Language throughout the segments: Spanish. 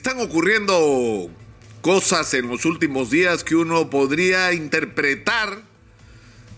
Están ocurriendo cosas en los últimos días que uno podría interpretar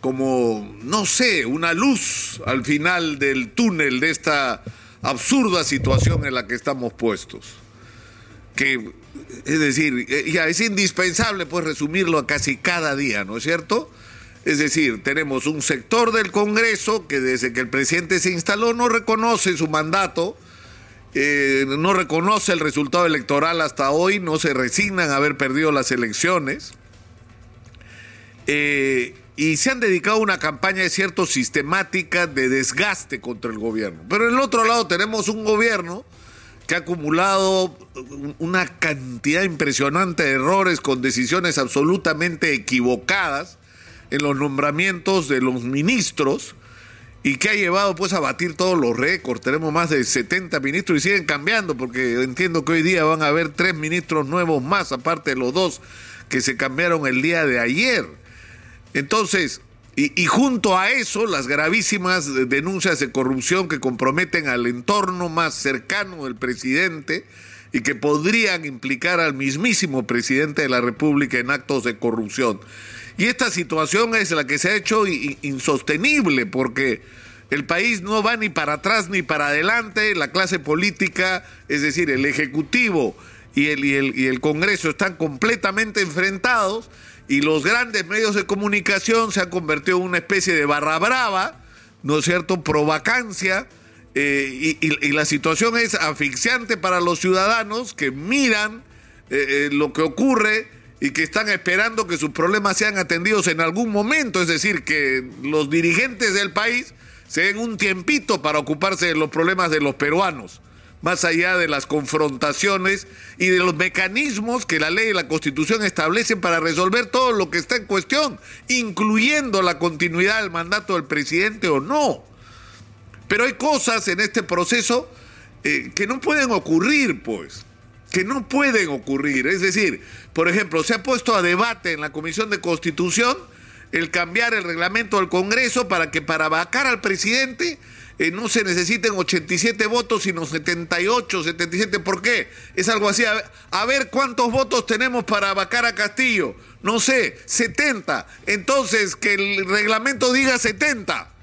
como, no sé, una luz al final del túnel de esta absurda situación en la que estamos puestos. Que, es decir, eh, ya es indispensable pues resumirlo a casi cada día, ¿no es cierto? Es decir, tenemos un sector del Congreso que desde que el presidente se instaló no reconoce su mandato, eh, no reconoce el resultado electoral hasta hoy, no se resignan a haber perdido las elecciones. Eh, y se han dedicado a una campaña de cierto sistemática de desgaste contra el gobierno. Pero en el otro lado tenemos un gobierno que ha acumulado una cantidad impresionante de errores con decisiones absolutamente equivocadas en los nombramientos de los ministros y que ha llevado pues a batir todos los récords. Tenemos más de 70 ministros y siguen cambiando porque entiendo que hoy día van a haber tres ministros nuevos más, aparte de los dos que se cambiaron el día de ayer. Entonces, y, y, junto a eso, las gravísimas denuncias de corrupción que comprometen al entorno más cercano del presidente y que podrían implicar al mismísimo presidente de la República en actos de corrupción. Y esta situación es la que se ha hecho insostenible porque el país no va ni para atrás ni para adelante, la clase política, es decir, el Ejecutivo y el, y el, y el Congreso están completamente enfrentados y los grandes medios de comunicación se han convertido en una especie de barra brava, ¿no es cierto?, pro vacancia. Eh, y, la situación es asfixiante para los ciudadanos que miran eh, eh, lo que ocurre y que están esperando que sus problemas sean atendidos en algún momento, es decir, que los dirigentes del país se den un tiempito para ocuparse de los problemas de los peruanos, más allá de las confrontaciones y de los mecanismos que la ley y la constitución establecen para resolver todo lo que está en cuestión, incluyendo la continuidad del mandato del presidente o no. Pero hay cosas en este proceso eh, que no pueden ocurrir, pues que no pueden ocurrir. Es decir, por ejemplo, se ha puesto a debate en la Comisión de Constitución el cambiar el reglamento del Congreso para que para vacar al presidente eh, no se necesiten 87 votos, sino 78, 77. ¿Por qué? Es algo así. A ver, a ver cuántos votos tenemos para vacar a Castillo. No sé, 70. Entonces, que el reglamento diga 70.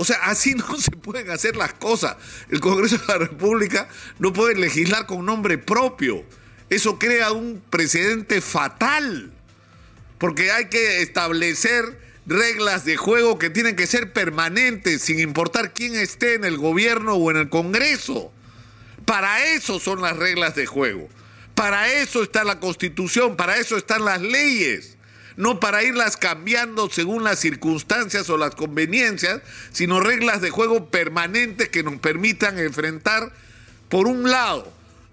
O sea, así no se pueden hacer las cosas. El Congreso de la República no puede legislar con nombre propio. Eso crea un precedente fatal. Porque hay que establecer reglas de juego que tienen que ser permanentes, sin importar quién esté en el gobierno o en el Congreso. Para eso son las reglas de juego. Para eso está la Constitución, para eso están las leyes no para irlas cambiando según las circunstancias o las conveniencias, sino reglas de juego permanentes que nos permitan enfrentar, por un lado,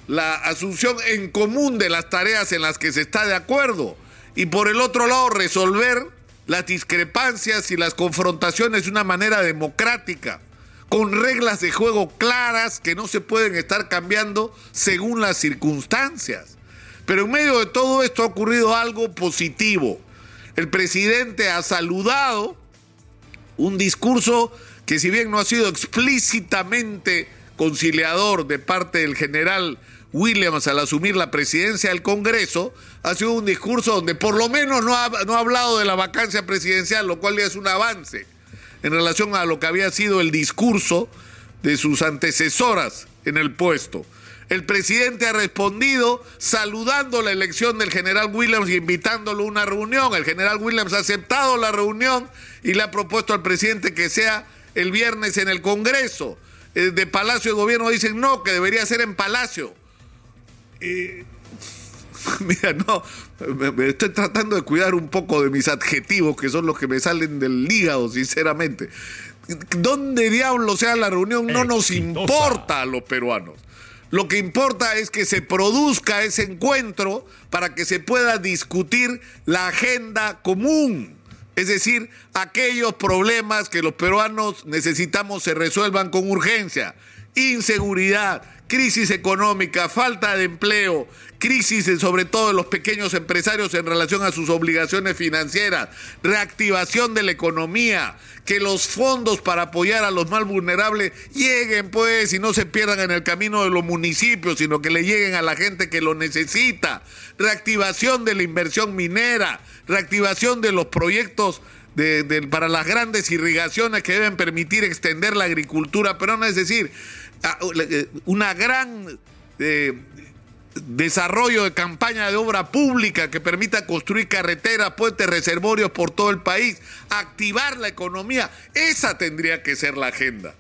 la asunción en común de las tareas en las que se está de acuerdo y por el otro lado resolver las discrepancias y las confrontaciones de una manera democrática, con reglas de juego claras que no se pueden estar cambiando según las circunstancias. Pero en medio de todo esto ha ocurrido algo positivo. El presidente ha saludado un discurso que si bien no ha sido explícitamente conciliador de parte del general Williams al asumir la presidencia del Congreso, ha sido un discurso donde por lo menos no ha, no ha hablado de la vacancia presidencial, lo cual ya es un avance en relación a lo que había sido el discurso de sus antecesoras en el puesto. El presidente ha respondido saludando la elección del general Williams y invitándolo a una reunión. El general Williams ha aceptado la reunión y le ha propuesto al presidente que sea el viernes en el Congreso. Eh, de Palacio de Gobierno dicen no, que debería ser en Palacio. Eh, mira, no, me, me, estoy tratando de cuidar un poco de mis adjetivos, que son los que me salen del hígado, sinceramente. ¿Dónde diablo sea la reunión? No nos importa a los peruanos. Lo que importa es que se produzca ese encuentro para que se pueda discutir la agenda común. Es decir, aquellos problemas que los peruanos necesitamos se resuelvan con urgencia. Inseguridad, crisis económica, falta de empleo, crisis sobre todo de los pequeños empresarios en relación a sus obligaciones financieras, reactivación de la economía, que los fondos para apoyar a los más vulnerables lleguen pues y no se pierdan en el camino de los municipios, sino que le lleguen a la gente que lo necesita, reactivación de la inversión minera, reactivación de los proyectos para las grandes irrigaciones que deben permitir extender la agricultura, pero no es decir, una gran eh, desarrollo de campaña de obra pública que permita construir carreteras, puentes, reservorios por todo el país, activar la economía, esa tendría que ser la agenda.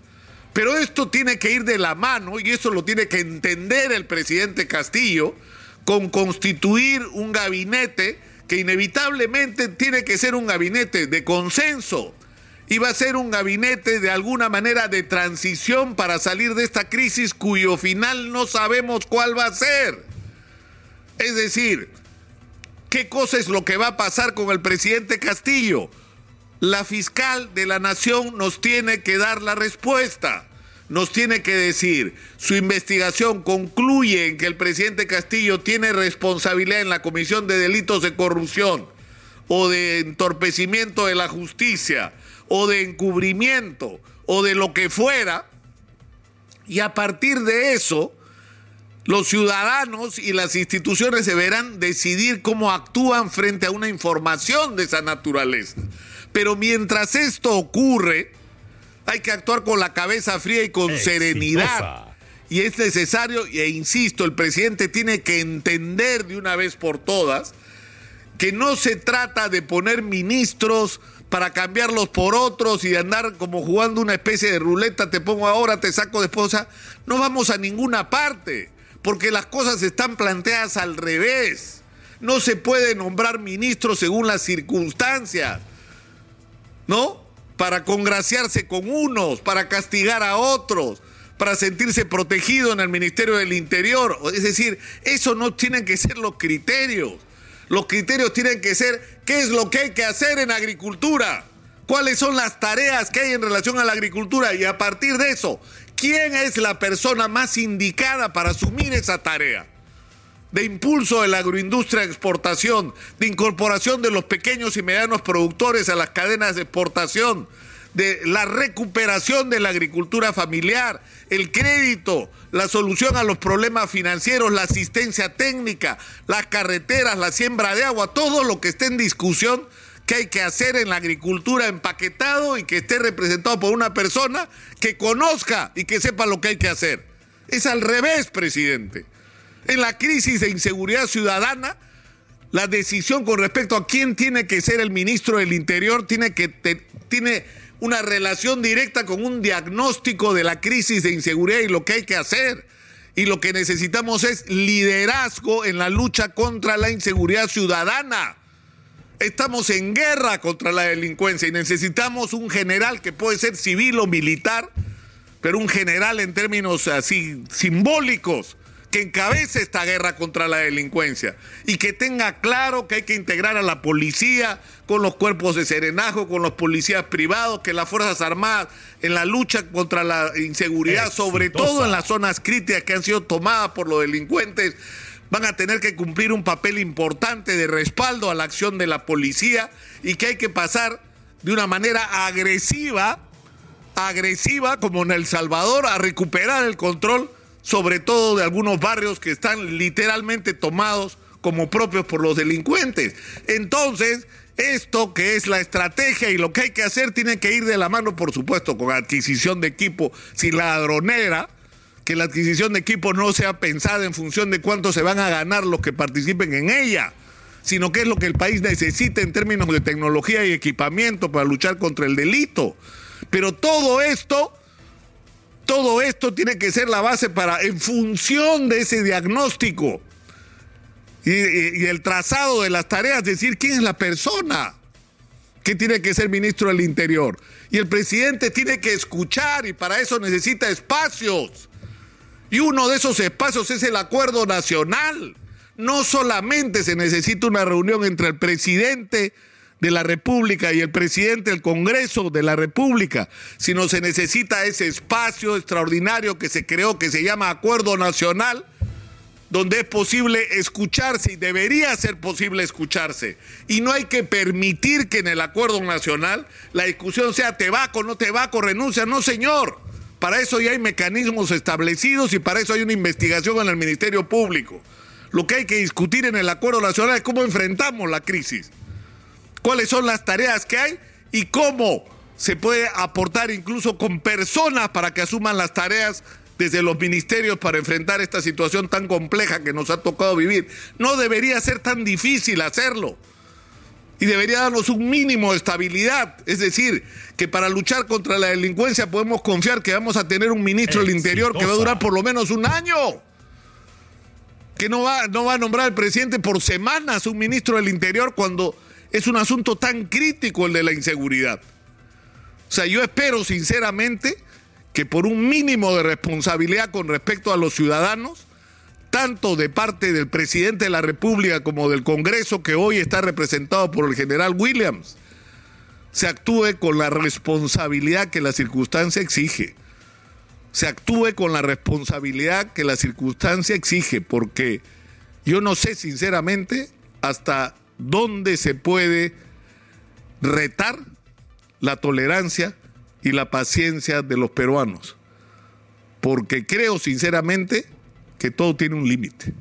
Pero esto tiene que ir de la mano y eso lo tiene que entender el presidente Castillo con constituir un gabinete que inevitablemente tiene que ser un gabinete de consenso y va a ser un gabinete de alguna manera de transición para salir de esta crisis cuyo final no sabemos cuál va a ser. Es decir, ¿qué cosa es lo que va a pasar con el presidente Castillo? La fiscal de la nación nos tiene que dar la respuesta nos tiene que decir, su investigación concluye en que el presidente Castillo tiene responsabilidad en la comisión de delitos de corrupción o de entorpecimiento de la justicia o de encubrimiento o de lo que fuera, y a partir de eso, los ciudadanos y las instituciones deberán decidir cómo actúan frente a una información de esa naturaleza. Pero mientras esto ocurre, hay que actuar con la cabeza fría y con serenidad. Y es necesario, e insisto, el presidente tiene que entender de una vez por todas que no se trata de poner ministros para cambiarlos por otros y de andar como jugando una especie de ruleta, te pongo ahora, te saco después. no vamos a ninguna parte, porque las cosas están planteadas al revés. No se puede nombrar ministros según las circunstancias. ¿No? para congraciarse con unos, para castigar a otros, para sentirse protegido en el Ministerio del Interior. Es decir, eso no tienen que ser los criterios. Los criterios tienen que ser qué es lo que hay que hacer en agricultura, cuáles son las tareas que hay en relación a la agricultura y a partir de eso, quién es la persona más indicada para asumir esa tarea de impulso de la agroindustria de exportación, de incorporación de los pequeños y medianos productores a las cadenas de exportación, de la recuperación de la agricultura familiar, el crédito, la solución a los problemas financieros, la asistencia técnica, las carreteras, la siembra de agua, todo lo que esté en discusión que hay que hacer en la agricultura empaquetado y que esté representado por una persona que conozca y que sepa lo que hay que hacer. Es al revés, presidente. En la crisis de inseguridad ciudadana, la decisión con respecto a quién tiene que ser el ministro del Interior tiene que tiene una relación directa con un diagnóstico de la crisis de inseguridad y lo que hay que hacer. Y lo que necesitamos es liderazgo en la lucha contra la inseguridad ciudadana. Estamos en guerra contra la delincuencia y necesitamos un general que puede ser civil o militar, pero un general en términos así simbólicos que encabece esta guerra contra la delincuencia y que tenga claro que hay que integrar a la policía con los cuerpos de serenajo, con los policías privados, que las Fuerzas Armadas en la lucha contra la inseguridad, sobre todo en las zonas críticas que han sido tomadas por los delincuentes, van a tener que cumplir un papel importante de respaldo a la acción de la policía y que hay que pasar de una manera agresiva, agresiva como en El Salvador, a recuperar el control sobre todo de algunos barrios que están literalmente tomados como propios por los delincuentes. Entonces, esto que es la estrategia y lo que hay que hacer tiene que ir de la mano, por supuesto, con adquisición de equipo sin ladronera, que la adquisición de equipo no sea pensada en función de cuánto se van a ganar los que participen en ella, sino que es lo que el país necesita en términos de tecnología y equipamiento para luchar contra el delito. Pero todo esto todo esto tiene que ser la base para, en función de ese diagnóstico y, el trazado de las tareas, decir quién es la persona que tiene que ser ministro del Interior. Y el presidente tiene que escuchar y para eso necesita espacios. Y uno de esos espacios es el acuerdo nacional. No solamente se necesita una reunión entre el presidente de la República y el presidente del Congreso de la República, sino se necesita ese espacio extraordinario que se creó, que se llama Acuerdo Nacional, donde es posible escucharse y debería ser posible escucharse. Y no hay que permitir que en el Acuerdo Nacional la discusión sea te vaco, no te vaco, renuncia, no señor. Para eso ya hay mecanismos establecidos y para eso hay una investigación en el Ministerio Público. Lo que hay que discutir en el Acuerdo Nacional es cómo enfrentamos la crisis cuáles son las tareas que hay y cómo se puede aportar incluso con personas para que asuman las tareas desde los ministerios para enfrentar esta situación tan compleja que nos ha tocado vivir. No debería ser tan difícil hacerlo. Y debería darnos un mínimo de estabilidad. Es decir, que para luchar contra la delincuencia podemos confiar que vamos a tener un ministro del Interior que va a durar por lo menos un año. Que no va, no va a nombrar al presidente por semanas un ministro del Interior cuando es un asunto tan crítico el de la inseguridad. O sea, yo espero sinceramente que por un mínimo de responsabilidad con respecto a los ciudadanos, tanto de parte del presidente de la República como del Congreso, que hoy está representado por el general Williams, se actúe con la responsabilidad que la circunstancia exige. Se actúe con la responsabilidad que la circunstancia exige, porque yo no sé sinceramente hasta dónde se puede retar la tolerancia y la paciencia de los peruanos. Porque creo sinceramente que todo tiene un límite.